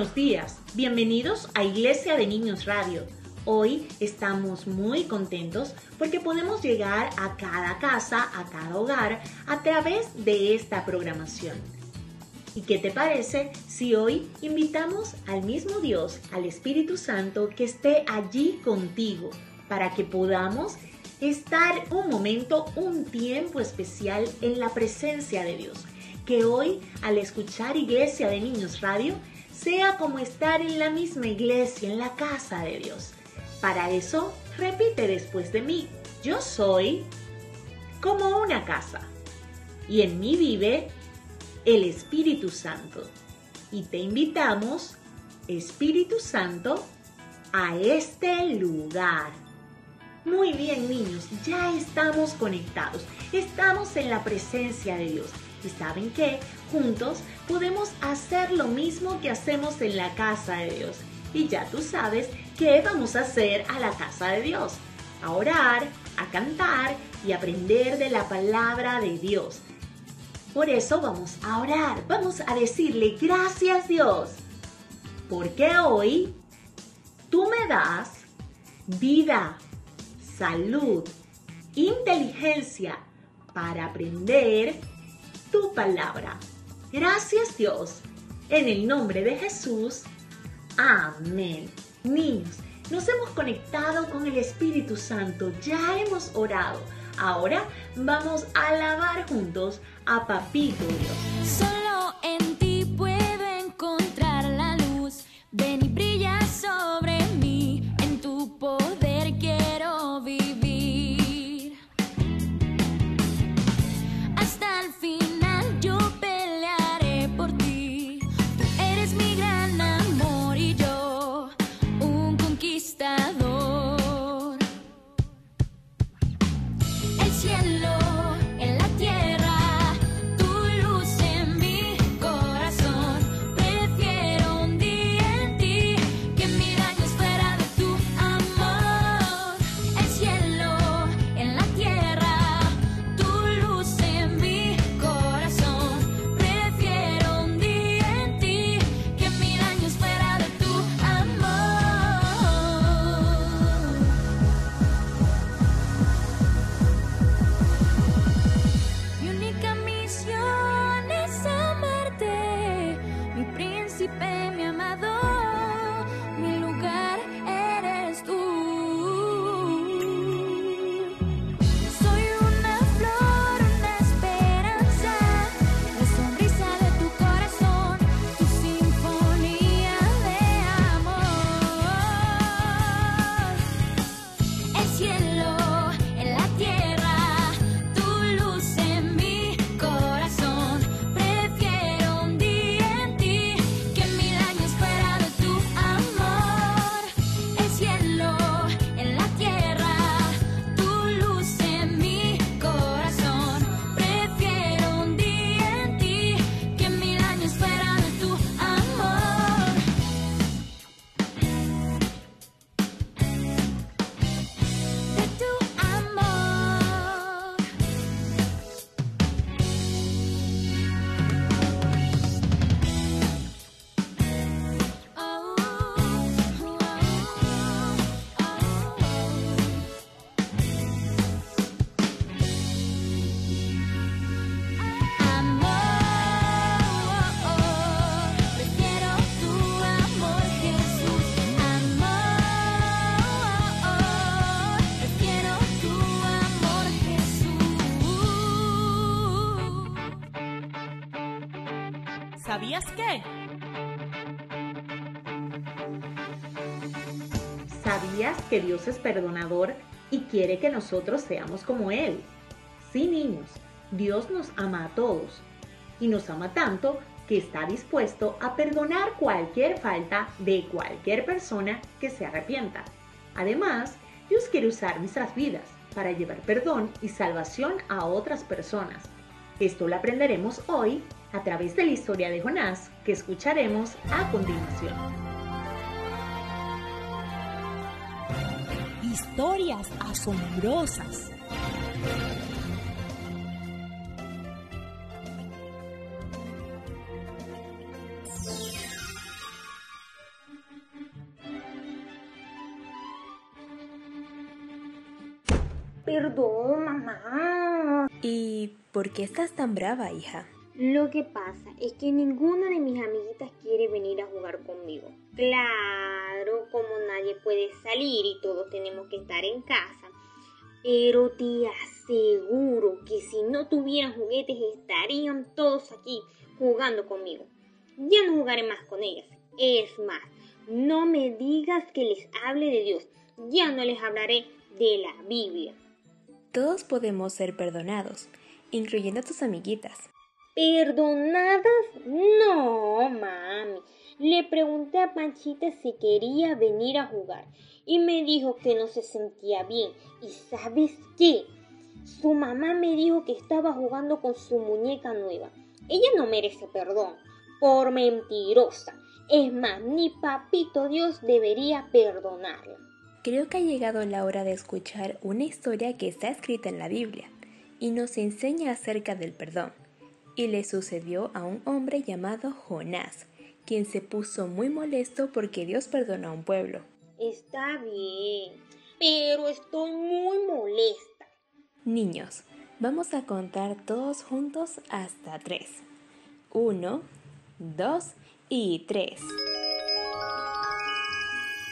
Buenos días, bienvenidos a Iglesia de Niños Radio. Hoy estamos muy contentos porque podemos llegar a cada casa, a cada hogar, a través de esta programación. ¿Y qué te parece si hoy invitamos al mismo Dios, al Espíritu Santo, que esté allí contigo para que podamos estar un momento, un tiempo especial en la presencia de Dios? Que hoy, al escuchar Iglesia de Niños Radio, sea como estar en la misma iglesia, en la casa de Dios. Para eso, repite después de mí, yo soy como una casa y en mí vive el Espíritu Santo. Y te invitamos, Espíritu Santo, a este lugar. Muy bien niños, ya estamos conectados, estamos en la presencia de Dios. ¿Y saben qué? Juntos podemos hacer lo mismo que hacemos en la casa de Dios. Y ya tú sabes qué vamos a hacer a la casa de Dios. A orar, a cantar y aprender de la palabra de Dios. Por eso vamos a orar, vamos a decirle gracias Dios. Porque hoy tú me das vida, salud, inteligencia para aprender tu palabra. Gracias Dios. En el nombre de Jesús. Amén. Niños, nos hemos conectado con el Espíritu Santo. Ya hemos orado. Ahora vamos a alabar juntos a Papito Dios. Solo en ti puedo encontrar la luz. Ven ¿Sabías que Dios es perdonador y quiere que nosotros seamos como Él? Sí, niños, Dios nos ama a todos y nos ama tanto que está dispuesto a perdonar cualquier falta de cualquier persona que se arrepienta. Además, Dios quiere usar nuestras vidas para llevar perdón y salvación a otras personas. Esto lo aprenderemos hoy a través de la historia de Jonás que escucharemos a continuación. Historias asombrosas. Perdón, mamá. ¿Y por qué estás tan brava, hija? Lo que pasa es que ninguna de mis amiguitas quiere venir a jugar conmigo. Claro, como nadie puede salir y todos tenemos que estar en casa. Pero te aseguro que si no tuvieran juguetes estarían todos aquí jugando conmigo. Ya no jugaré más con ellas. Es más, no me digas que les hable de Dios. Ya no les hablaré de la Biblia. Todos podemos ser perdonados, incluyendo a tus amiguitas. ¿Perdonadas? No, mami. Le pregunté a Panchita si quería venir a jugar y me dijo que no se sentía bien. ¿Y sabes qué? Su mamá me dijo que estaba jugando con su muñeca nueva. Ella no merece perdón por mentirosa. Es más, ni papito Dios debería perdonarla. Creo que ha llegado la hora de escuchar una historia que está escrita en la Biblia y nos enseña acerca del perdón. Y le sucedió a un hombre llamado Jonás, quien se puso muy molesto porque Dios perdonó a un pueblo. Está bien, pero estoy muy molesta. Niños, vamos a contar todos juntos hasta tres. Uno, dos y tres.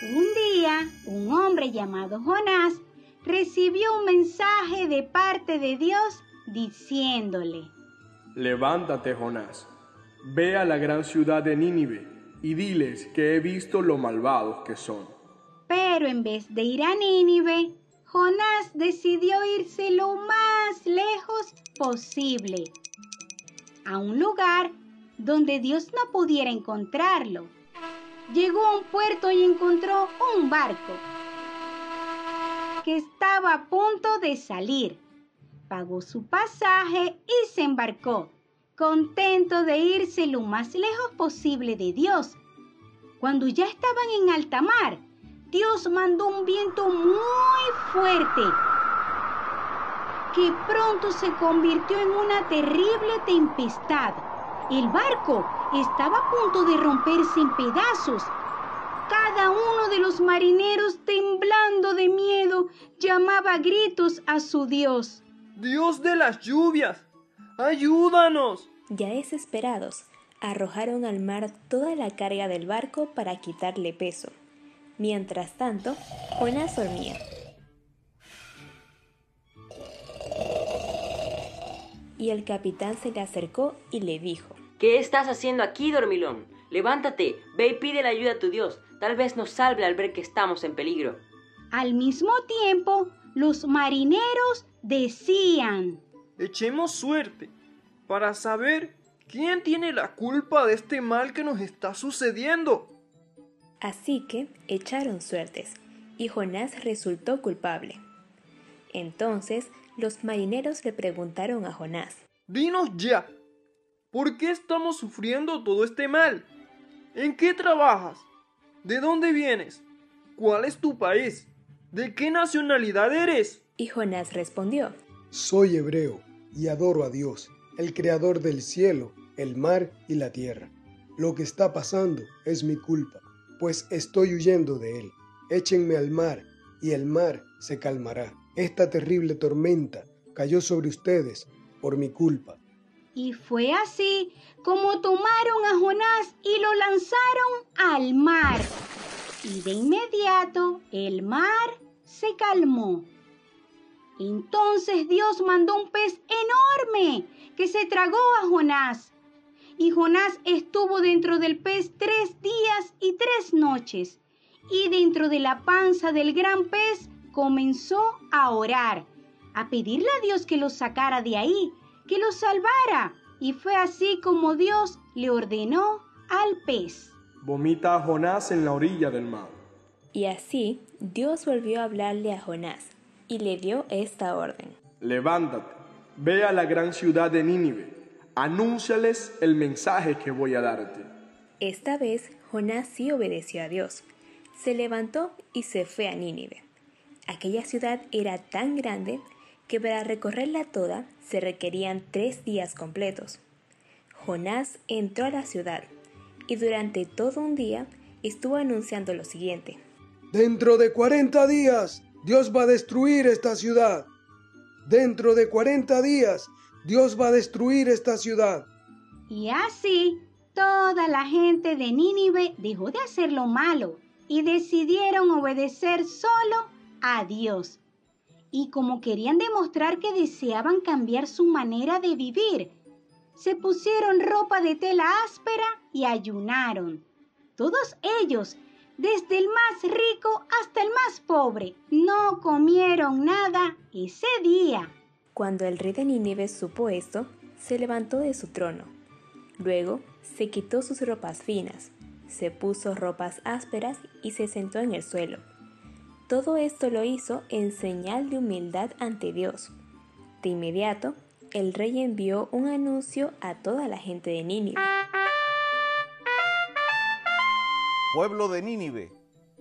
Un día, un hombre llamado Jonás recibió un mensaje de parte de Dios diciéndole, Levántate, Jonás, ve a la gran ciudad de Nínive y diles que he visto lo malvados que son. Pero en vez de ir a Nínive, Jonás decidió irse lo más lejos posible, a un lugar donde Dios no pudiera encontrarlo. Llegó a un puerto y encontró un barco que estaba a punto de salir. Pagó su pasaje y se embarcó, contento de irse lo más lejos posible de Dios. Cuando ya estaban en alta mar, Dios mandó un viento muy fuerte que pronto se convirtió en una terrible tempestad. El barco estaba a punto de romperse en pedazos. Cada uno de los marineros, temblando de miedo, llamaba a gritos a su Dios. Dios de las lluvias, ayúdanos. Ya desesperados, arrojaron al mar toda la carga del barco para quitarle peso. Mientras tanto, Jonás dormía. Y el capitán se le acercó y le dijo, ¿Qué estás haciendo aquí, dormilón? Levántate, ve y pide la ayuda a tu Dios. Tal vez nos salve al ver que estamos en peligro. Al mismo tiempo, los marineros decían, Echemos suerte para saber quién tiene la culpa de este mal que nos está sucediendo. Así que echaron suertes, y Jonás resultó culpable. Entonces los marineros le preguntaron a Jonás, Dinos ya, ¿por qué estamos sufriendo todo este mal? ¿En qué trabajas? ¿De dónde vienes? ¿Cuál es tu país? ¿De qué nacionalidad eres? Y Jonás respondió, Soy hebreo y adoro a Dios, el creador del cielo, el mar y la tierra. Lo que está pasando es mi culpa, pues estoy huyendo de él. Échenme al mar y el mar se calmará. Esta terrible tormenta cayó sobre ustedes por mi culpa. Y fue así como tomaron a Jonás y lo lanzaron al mar. Y de inmediato el mar se calmó. Entonces Dios mandó un pez enorme que se tragó a Jonás. Y Jonás estuvo dentro del pez tres días y tres noches. Y dentro de la panza del gran pez comenzó a orar, a pedirle a Dios que lo sacara de ahí, que lo salvara. Y fue así como Dios le ordenó al pez. Vomita a Jonás en la orilla del mar. Y así Dios volvió a hablarle a Jonás y le dio esta orden. Levántate, ve a la gran ciudad de Nínive, anúnciales el mensaje que voy a darte. Esta vez Jonás sí obedeció a Dios. Se levantó y se fue a Nínive. Aquella ciudad era tan grande que para recorrerla toda se requerían tres días completos. Jonás entró a la ciudad y durante todo un día estuvo anunciando lo siguiente. Dentro de 40 días Dios va a destruir esta ciudad. Dentro de 40 días Dios va a destruir esta ciudad. Y así toda la gente de Nínive dejó de hacer lo malo y decidieron obedecer solo a Dios. Y como querían demostrar que deseaban cambiar su manera de vivir, se pusieron ropa de tela áspera y ayunaron. Todos ellos, desde el más rico hasta el más pobre, no comieron nada ese día. Cuando el rey de Nínive supo esto, se levantó de su trono. Luego se quitó sus ropas finas, se puso ropas ásperas y se sentó en el suelo. Todo esto lo hizo en señal de humildad ante Dios. De inmediato, el rey envió un anuncio a toda la gente de Nínive. Pueblo de Nínive,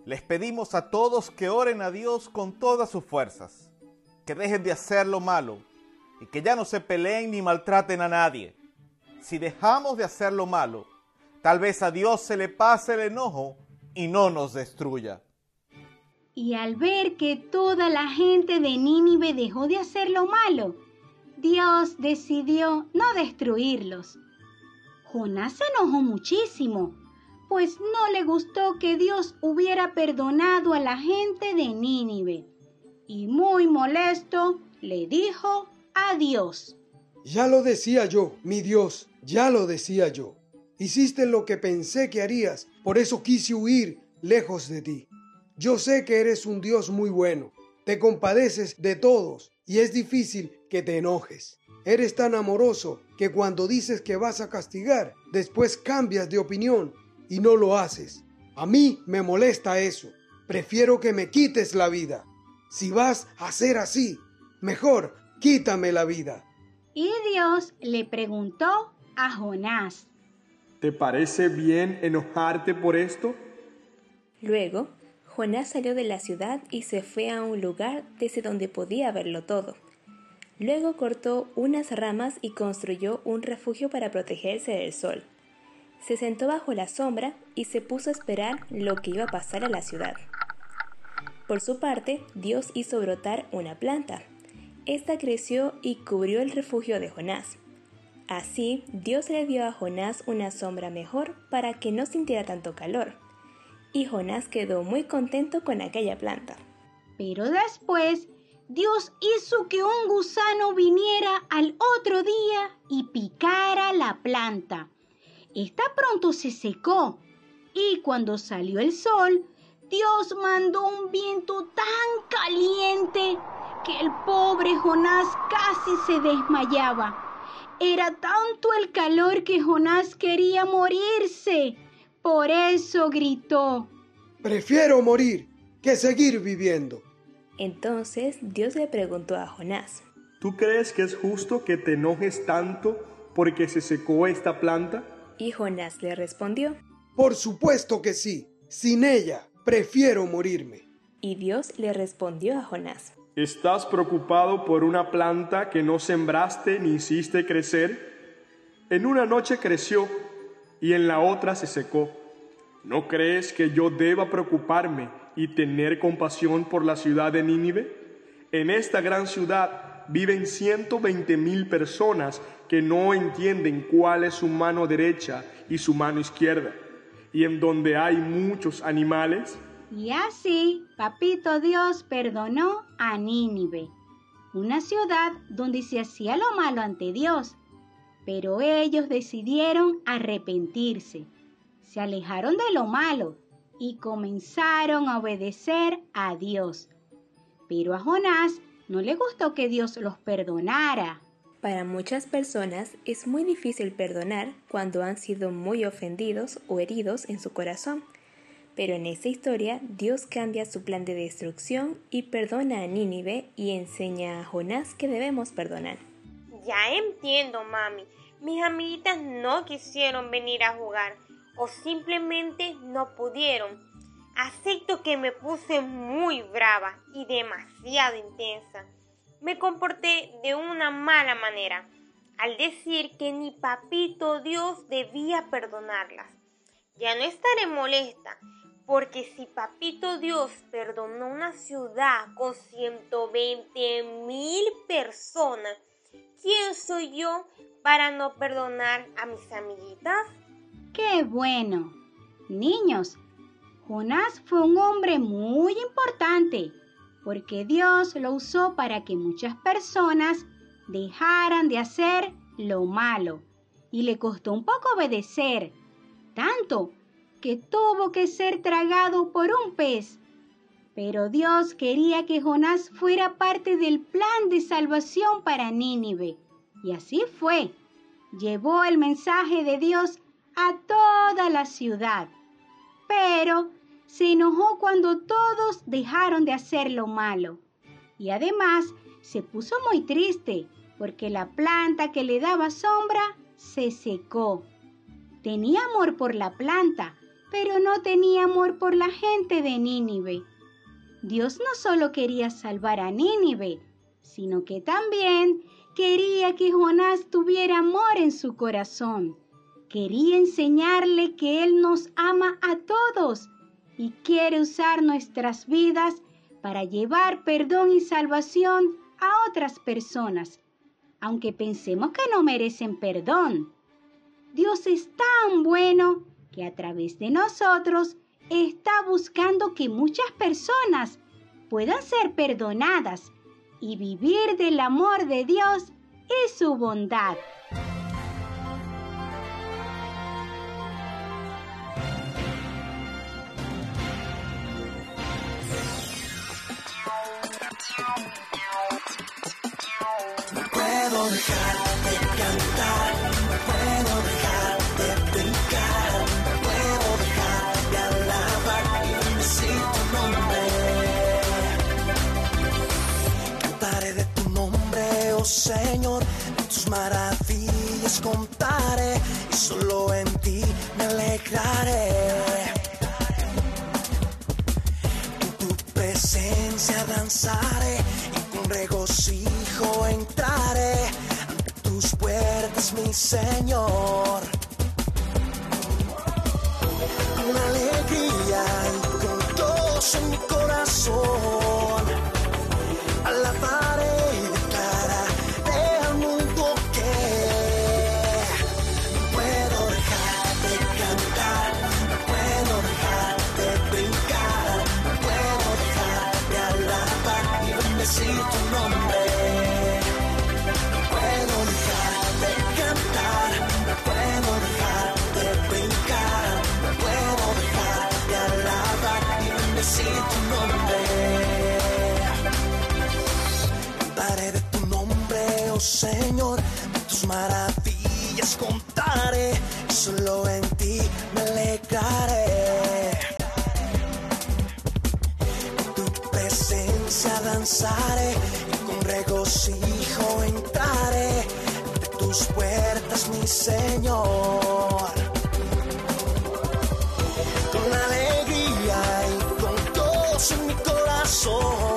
les pedimos a todos que oren a Dios con todas sus fuerzas, que dejen de hacer lo malo y que ya no se peleen ni maltraten a nadie. Si dejamos de hacer lo malo, tal vez a Dios se le pase el enojo y no nos destruya. Y al ver que toda la gente de Nínive dejó de hacer lo malo, Dios decidió no destruirlos. Jonás se enojó muchísimo, pues no le gustó que Dios hubiera perdonado a la gente de Nínive. Y muy molesto le dijo a Dios. Ya lo decía yo, mi Dios, ya lo decía yo. Hiciste lo que pensé que harías, por eso quise huir lejos de ti. Yo sé que eres un Dios muy bueno, te compadeces de todos y es difícil que te enojes. Eres tan amoroso que cuando dices que vas a castigar, después cambias de opinión y no lo haces. A mí me molesta eso. Prefiero que me quites la vida. Si vas a ser así, mejor quítame la vida. Y Dios le preguntó a Jonás, ¿te parece bien enojarte por esto? Luego, Jonás salió de la ciudad y se fue a un lugar desde donde podía verlo todo. Luego cortó unas ramas y construyó un refugio para protegerse del sol. Se sentó bajo la sombra y se puso a esperar lo que iba a pasar a la ciudad. Por su parte, Dios hizo brotar una planta. Esta creció y cubrió el refugio de Jonás. Así, Dios le dio a Jonás una sombra mejor para que no sintiera tanto calor. Y Jonás quedó muy contento con aquella planta. Pero después, Dios hizo que un gusano viniera al otro día y picara la planta. Esta pronto se secó y cuando salió el sol, Dios mandó un viento tan caliente que el pobre Jonás casi se desmayaba. Era tanto el calor que Jonás quería morirse. Por eso gritó, Prefiero morir que seguir viviendo. Entonces Dios le preguntó a Jonás, ¿Tú crees que es justo que te enojes tanto porque se secó esta planta? Y Jonás le respondió, Por supuesto que sí. Sin ella, prefiero morirme. Y Dios le respondió a Jonás, ¿Estás preocupado por una planta que no sembraste ni hiciste crecer? En una noche creció y en la otra se secó. ¿No crees que yo deba preocuparme y tener compasión por la ciudad de Nínive? En esta gran ciudad viven 120 mil personas que no entienden cuál es su mano derecha y su mano izquierda, y en donde hay muchos animales. Y así, Papito Dios perdonó a Nínive, una ciudad donde se hacía lo malo ante Dios. Pero ellos decidieron arrepentirse, se alejaron de lo malo y comenzaron a obedecer a Dios. Pero a Jonás no le gustó que Dios los perdonara. Para muchas personas es muy difícil perdonar cuando han sido muy ofendidos o heridos en su corazón. Pero en esta historia Dios cambia su plan de destrucción y perdona a Nínive y enseña a Jonás que debemos perdonar. Ya entiendo, mami. Mis amiguitas no quisieron venir a jugar o simplemente no pudieron. Acepto que me puse muy brava y demasiado intensa. Me comporté de una mala manera al decir que ni papito Dios debía perdonarlas. Ya no estaré molesta porque si Papito Dios perdonó una ciudad con 120 mil personas, ¿quién soy yo para no perdonar a mis amiguitas? ¡Qué bueno! Niños, Jonás fue un hombre muy importante porque Dios lo usó para que muchas personas dejaran de hacer lo malo y le costó un poco obedecer, tanto que tuvo que ser tragado por un pez. Pero Dios quería que Jonás fuera parte del plan de salvación para Nínive. Y así fue. Llevó el mensaje de Dios a toda la ciudad. Pero se enojó cuando todos dejaron de hacer lo malo. Y además se puso muy triste porque la planta que le daba sombra se secó. Tenía amor por la planta, pero no tenía amor por la gente de Nínive. Dios no solo quería salvar a Nínive, sino que también quería que Jonás tuviera amor en su corazón. Quería enseñarle que Él nos ama a todos y quiere usar nuestras vidas para llevar perdón y salvación a otras personas, aunque pensemos que no merecen perdón. Dios es tan bueno que a través de nosotros está buscando que muchas personas puedan ser perdonadas y vivir del amor de Dios y su bondad. Dejar de cantar, puedo dejar de brincar, puedo dejar de alabar y bendecir tu nombre. Cantaré de tu nombre, oh Señor, de tus maravillas contaré y solo en ti me alegraré. En tu presencia danzaré y con regocijo Señor. Con alegría y con gozo en mi corazón, Señor, de tus maravillas contaré, solo en ti me alegraré. En tu presencia danzaré y con regocijo entraré ante tus puertas, mi Señor. Con alegría y con gozo en mi corazón,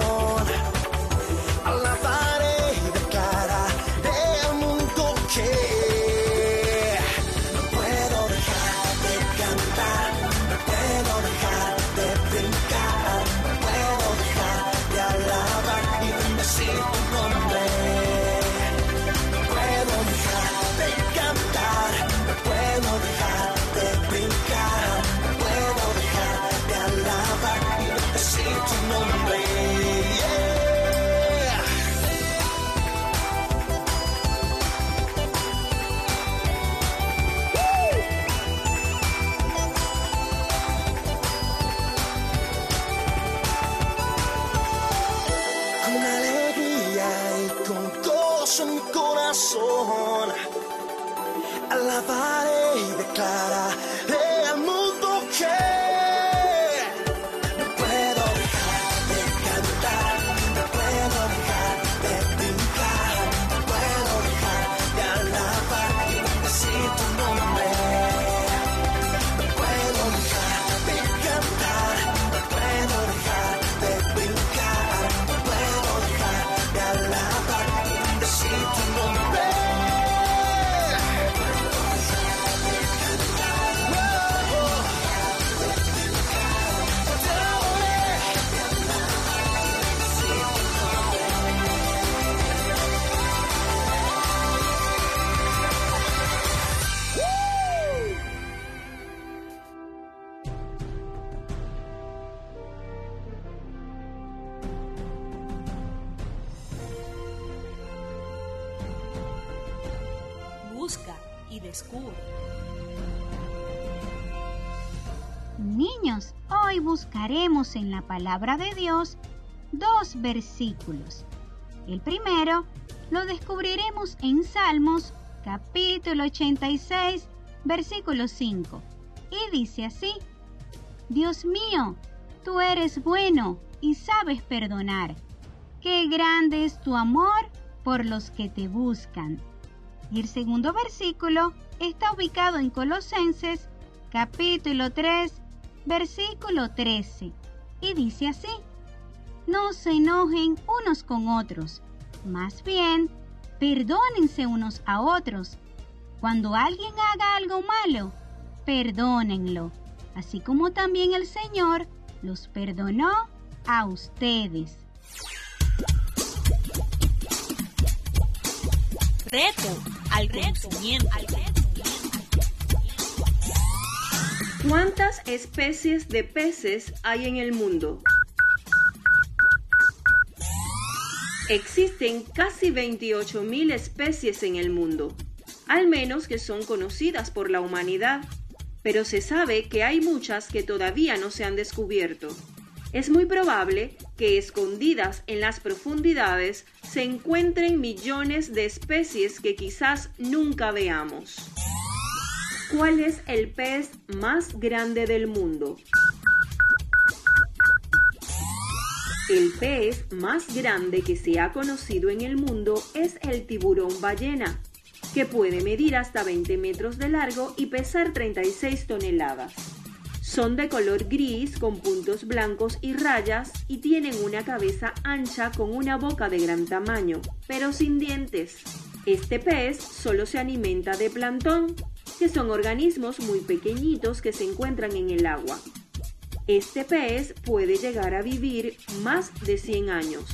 Busca y descubre. Niños, hoy buscaremos en la palabra de Dios dos versículos. El primero lo descubriremos en Salmos capítulo 86, versículo 5. Y dice así, Dios mío, tú eres bueno y sabes perdonar. Qué grande es tu amor por los que te buscan. Y el segundo versículo está ubicado en Colosenses capítulo 3, versículo 13. Y dice así, no se enojen unos con otros, más bien, perdónense unos a otros. Cuando alguien haga algo malo, perdónenlo, así como también el Señor los perdonó a ustedes. Reto al conocimiento. ¿Cuántas especies de peces hay en el mundo? Existen casi 28.000 especies en el mundo, al menos que son conocidas por la humanidad, pero se sabe que hay muchas que todavía no se han descubierto. Es muy probable que escondidas en las profundidades se encuentren millones de especies que quizás nunca veamos. ¿Cuál es el pez más grande del mundo? El pez más grande que se ha conocido en el mundo es el tiburón ballena, que puede medir hasta 20 metros de largo y pesar 36 toneladas. Son de color gris con puntos blancos y rayas y tienen una cabeza ancha con una boca de gran tamaño, pero sin dientes. Este pez solo se alimenta de plantón, que son organismos muy pequeñitos que se encuentran en el agua. Este pez puede llegar a vivir más de 100 años.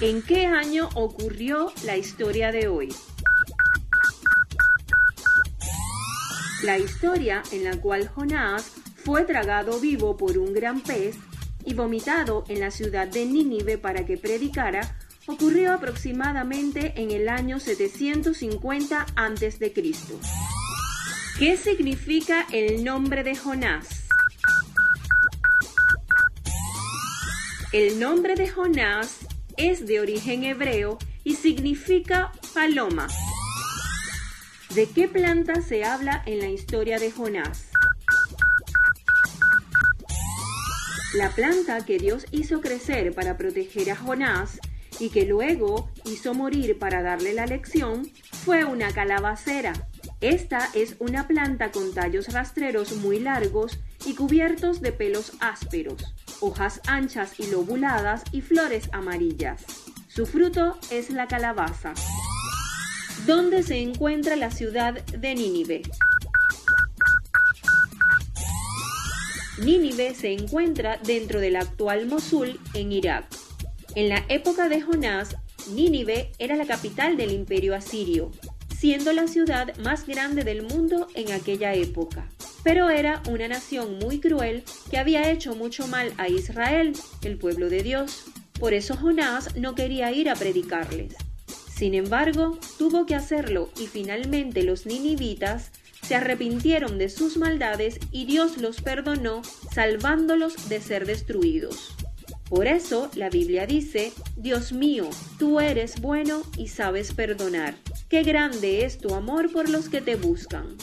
¿En qué año ocurrió la historia de hoy? La historia en la cual Jonás fue tragado vivo por un gran pez y vomitado en la ciudad de Nínive para que predicara ocurrió aproximadamente en el año 750 a.C. ¿Qué significa el nombre de Jonás? El nombre de Jonás es de origen hebreo y significa paloma. ¿De qué planta se habla en la historia de Jonás? La planta que Dios hizo crecer para proteger a Jonás y que luego hizo morir para darle la lección fue una calabacera. Esta es una planta con tallos rastreros muy largos y cubiertos de pelos ásperos, hojas anchas y lobuladas y flores amarillas. Su fruto es la calabaza. ¿Dónde se encuentra la ciudad de Nínive? Nínive se encuentra dentro del actual Mosul, en Irak. En la época de Jonás, Nínive era la capital del imperio asirio, siendo la ciudad más grande del mundo en aquella época. Pero era una nación muy cruel que había hecho mucho mal a Israel, el pueblo de Dios. Por eso Jonás no quería ir a predicarles. Sin embargo, tuvo que hacerlo y finalmente los ninivitas se arrepintieron de sus maldades y Dios los perdonó, salvándolos de ser destruidos. Por eso la Biblia dice, Dios mío, tú eres bueno y sabes perdonar. Qué grande es tu amor por los que te buscan.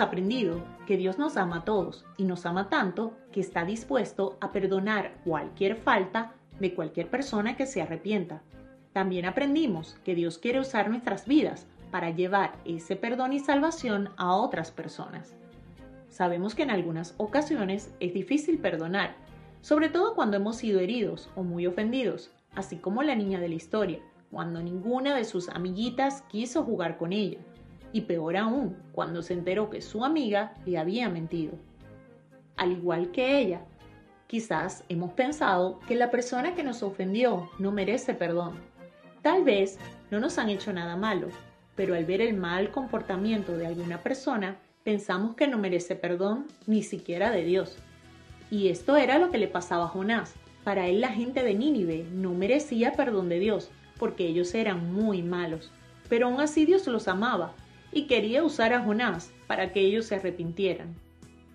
Aprendido que Dios nos ama a todos y nos ama tanto que está dispuesto a perdonar cualquier falta de cualquier persona que se arrepienta. También aprendimos que Dios quiere usar nuestras vidas para llevar ese perdón y salvación a otras personas. Sabemos que en algunas ocasiones es difícil perdonar, sobre todo cuando hemos sido heridos o muy ofendidos, así como la niña de la historia, cuando ninguna de sus amiguitas quiso jugar con ella, y peor aún, cuando se enteró que su amiga le había mentido. Al igual que ella, quizás hemos pensado que la persona que nos ofendió no merece perdón. Tal vez no nos han hecho nada malo, pero al ver el mal comportamiento de alguna persona, pensamos que no merece perdón ni siquiera de Dios. Y esto era lo que le pasaba a Jonás. Para él la gente de Nínive no merecía perdón de Dios, porque ellos eran muy malos. Pero aún así Dios los amaba y quería usar a Jonás para que ellos se arrepintieran.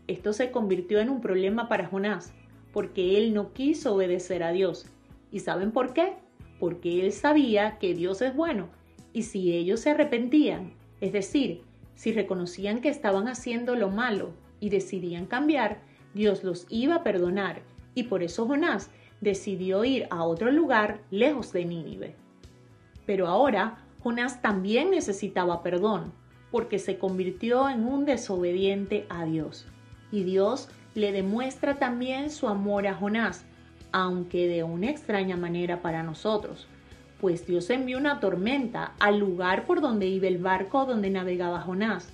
Esto se convirtió en un problema para Jonás, porque él no quiso obedecer a Dios. ¿Y saben por qué? Porque él sabía que Dios es bueno, y si ellos se arrepentían, es decir, si reconocían que estaban haciendo lo malo y decidían cambiar, Dios los iba a perdonar, y por eso Jonás decidió ir a otro lugar lejos de Nínive. Pero ahora Jonás también necesitaba perdón, porque se convirtió en un desobediente a Dios. Y Dios le demuestra también su amor a Jonás, aunque de una extraña manera para nosotros, pues Dios envió una tormenta al lugar por donde iba el barco donde navegaba Jonás.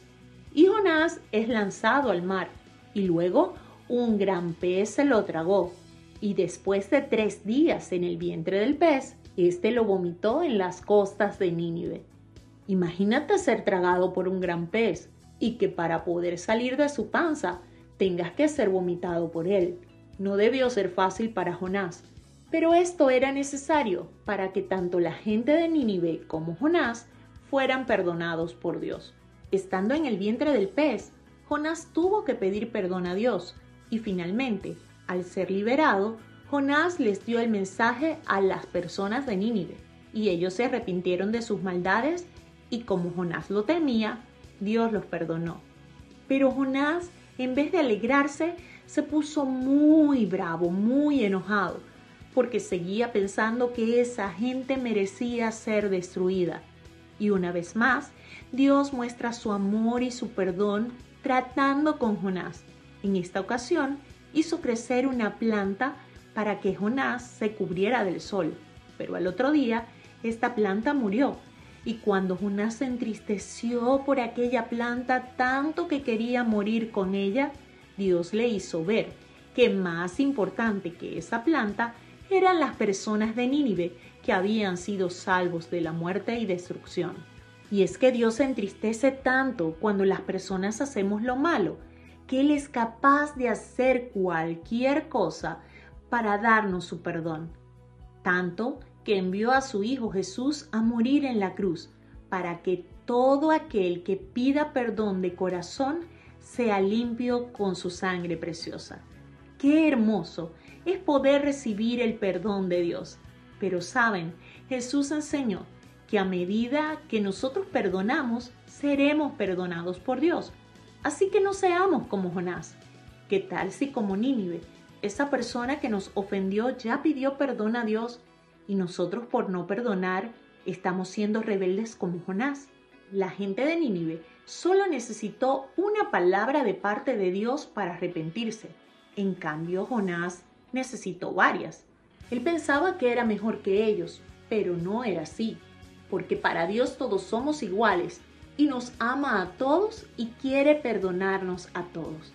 Y Jonás es lanzado al mar, y luego un gran pez se lo tragó, y después de tres días en el vientre del pez, éste lo vomitó en las costas de Nínive. Imagínate ser tragado por un gran pez y que para poder salir de su panza tengas que ser vomitado por él. No debió ser fácil para Jonás, pero esto era necesario para que tanto la gente de Nínive como Jonás fueran perdonados por Dios. Estando en el vientre del pez, Jonás tuvo que pedir perdón a Dios y finalmente, al ser liberado, Jonás les dio el mensaje a las personas de Nínive y ellos se arrepintieron de sus maldades y como Jonás lo temía, Dios los perdonó. Pero Jonás, en vez de alegrarse, se puso muy bravo, muy enojado, porque seguía pensando que esa gente merecía ser destruida. Y una vez más, Dios muestra su amor y su perdón tratando con Jonás. En esta ocasión hizo crecer una planta para que Jonás se cubriera del sol, pero al otro día esta planta murió. Y cuando Jonás se entristeció por aquella planta tanto que quería morir con ella, Dios le hizo ver que más importante que esa planta eran las personas de Nínive que habían sido salvos de la muerte y destrucción. Y es que Dios se entristece tanto cuando las personas hacemos lo malo, que Él es capaz de hacer cualquier cosa para darnos su perdón. Tanto que envió a su Hijo Jesús a morir en la cruz, para que todo aquel que pida perdón de corazón sea limpio con su sangre preciosa. Qué hermoso es poder recibir el perdón de Dios. Pero saben, Jesús enseñó que a medida que nosotros perdonamos, seremos perdonados por Dios. Así que no seamos como Jonás. ¿Qué tal si como Nínive, esa persona que nos ofendió ya pidió perdón a Dios y nosotros por no perdonar estamos siendo rebeldes como Jonás? La gente de Nínive solo necesitó una palabra de parte de Dios para arrepentirse. En cambio, Jonás necesitó varias. Él pensaba que era mejor que ellos, pero no era así porque para Dios todos somos iguales y nos ama a todos y quiere perdonarnos a todos.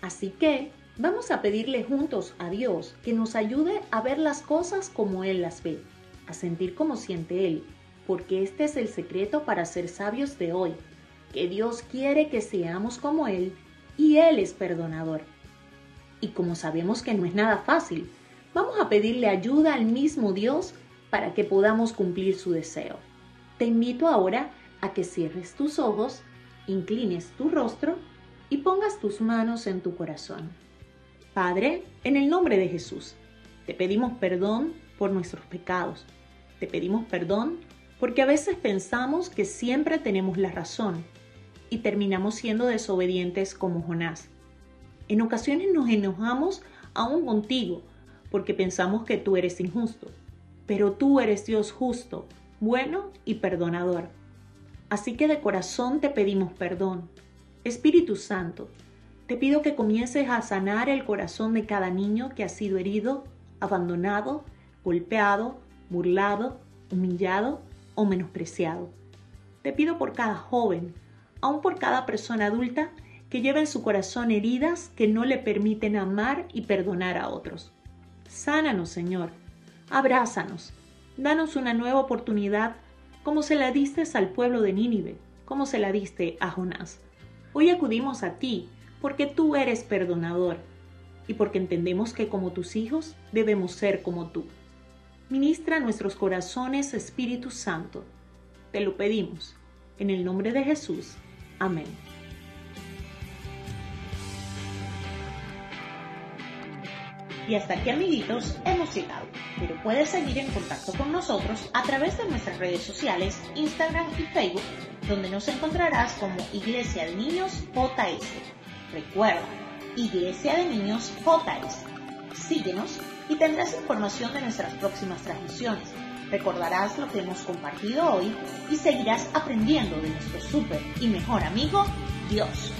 Así que vamos a pedirle juntos a Dios que nos ayude a ver las cosas como Él las ve, a sentir como siente Él, porque este es el secreto para ser sabios de hoy, que Dios quiere que seamos como Él y Él es perdonador. Y como sabemos que no es nada fácil, vamos a pedirle ayuda al mismo Dios para que podamos cumplir su deseo. Te invito ahora a que cierres tus ojos, inclines tu rostro y pongas tus manos en tu corazón. Padre, en el nombre de Jesús, te pedimos perdón por nuestros pecados. Te pedimos perdón porque a veces pensamos que siempre tenemos la razón y terminamos siendo desobedientes como Jonás. En ocasiones nos enojamos aún contigo porque pensamos que tú eres injusto pero tú eres Dios justo, bueno y perdonador. Así que de corazón te pedimos perdón. Espíritu Santo, te pido que comiences a sanar el corazón de cada niño que ha sido herido, abandonado, golpeado, burlado, humillado o menospreciado. Te pido por cada joven, aun por cada persona adulta que lleva en su corazón heridas que no le permiten amar y perdonar a otros. Sánanos, Señor Abrázanos, danos una nueva oportunidad como se la diste al pueblo de Nínive, como se la diste a Jonás. Hoy acudimos a ti porque tú eres perdonador y porque entendemos que como tus hijos debemos ser como tú. Ministra nuestros corazones, Espíritu Santo. Te lo pedimos. En el nombre de Jesús. Amén. Y hasta aquí amiguitos hemos llegado, pero puedes seguir en contacto con nosotros a través de nuestras redes sociales, Instagram y Facebook, donde nos encontrarás como Iglesia de Niños JS. Recuerda, Iglesia de Niños JS. Síguenos y tendrás información de nuestras próximas transmisiones. Recordarás lo que hemos compartido hoy y seguirás aprendiendo de nuestro súper y mejor amigo, Dios.